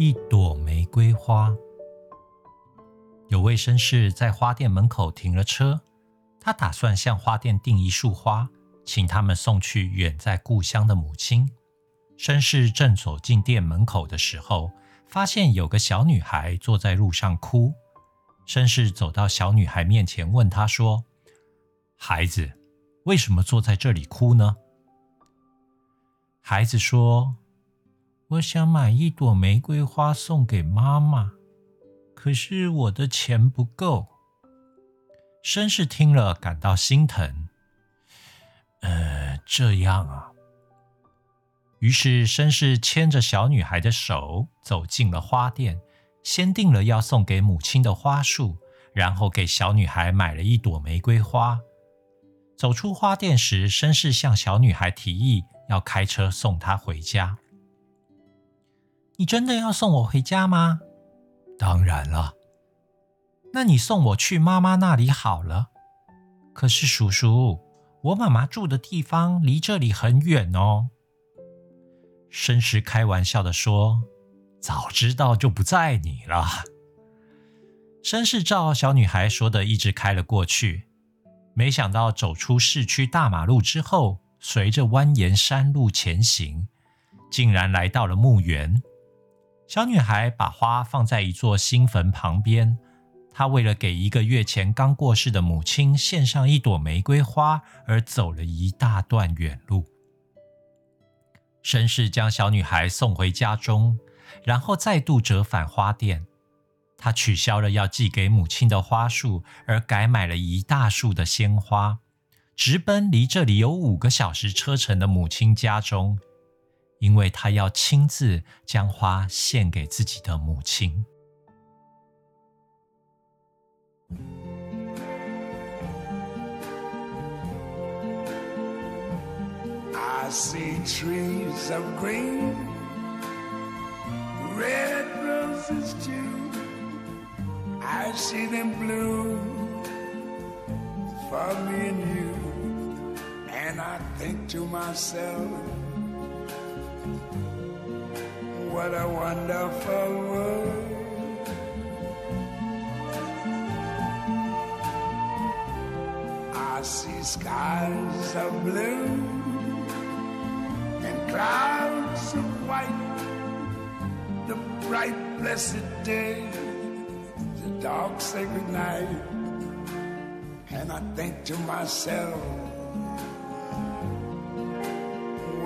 一朵玫瑰花。有位绅士在花店门口停了车，他打算向花店订一束花，请他们送去远在故乡的母亲。绅士正走进店门口的时候，发现有个小女孩坐在路上哭。绅士走到小女孩面前，问她说：“孩子，为什么坐在这里哭呢？”孩子说：“我想买一朵玫瑰花送给妈妈。”可是我的钱不够。绅士听了感到心疼。呃，这样啊。于是绅士牵着小女孩的手走进了花店，先订了要送给母亲的花束，然后给小女孩买了一朵玫瑰花。走出花店时，绅士向小女孩提议要开车送她回家。你真的要送我回家吗？当然了，那你送我去妈妈那里好了。可是叔叔，我妈妈住的地方离这里很远哦。绅士开玩笑的说：“早知道就不载你了。”绅士照小女孩说的一直开了过去，没想到走出市区大马路之后，随着蜿蜒山路前行，竟然来到了墓园。小女孩把花放在一座新坟旁边，她为了给一个月前刚过世的母亲献上一朵玫瑰花，而走了一大段远路。绅士将小女孩送回家中，然后再度折返花店。他取消了要寄给母亲的花束，而改买了一大束的鲜花，直奔离这里有五个小时车程的母亲家中。因为他要亲自将花献给自己的母亲。I see trees of green, red roses too. I see them bloom for me and you, and I think to myself. What a wonderful world. I see skies of blue and clouds of white, the bright, blessed day, the dark, sacred night, and I think to myself,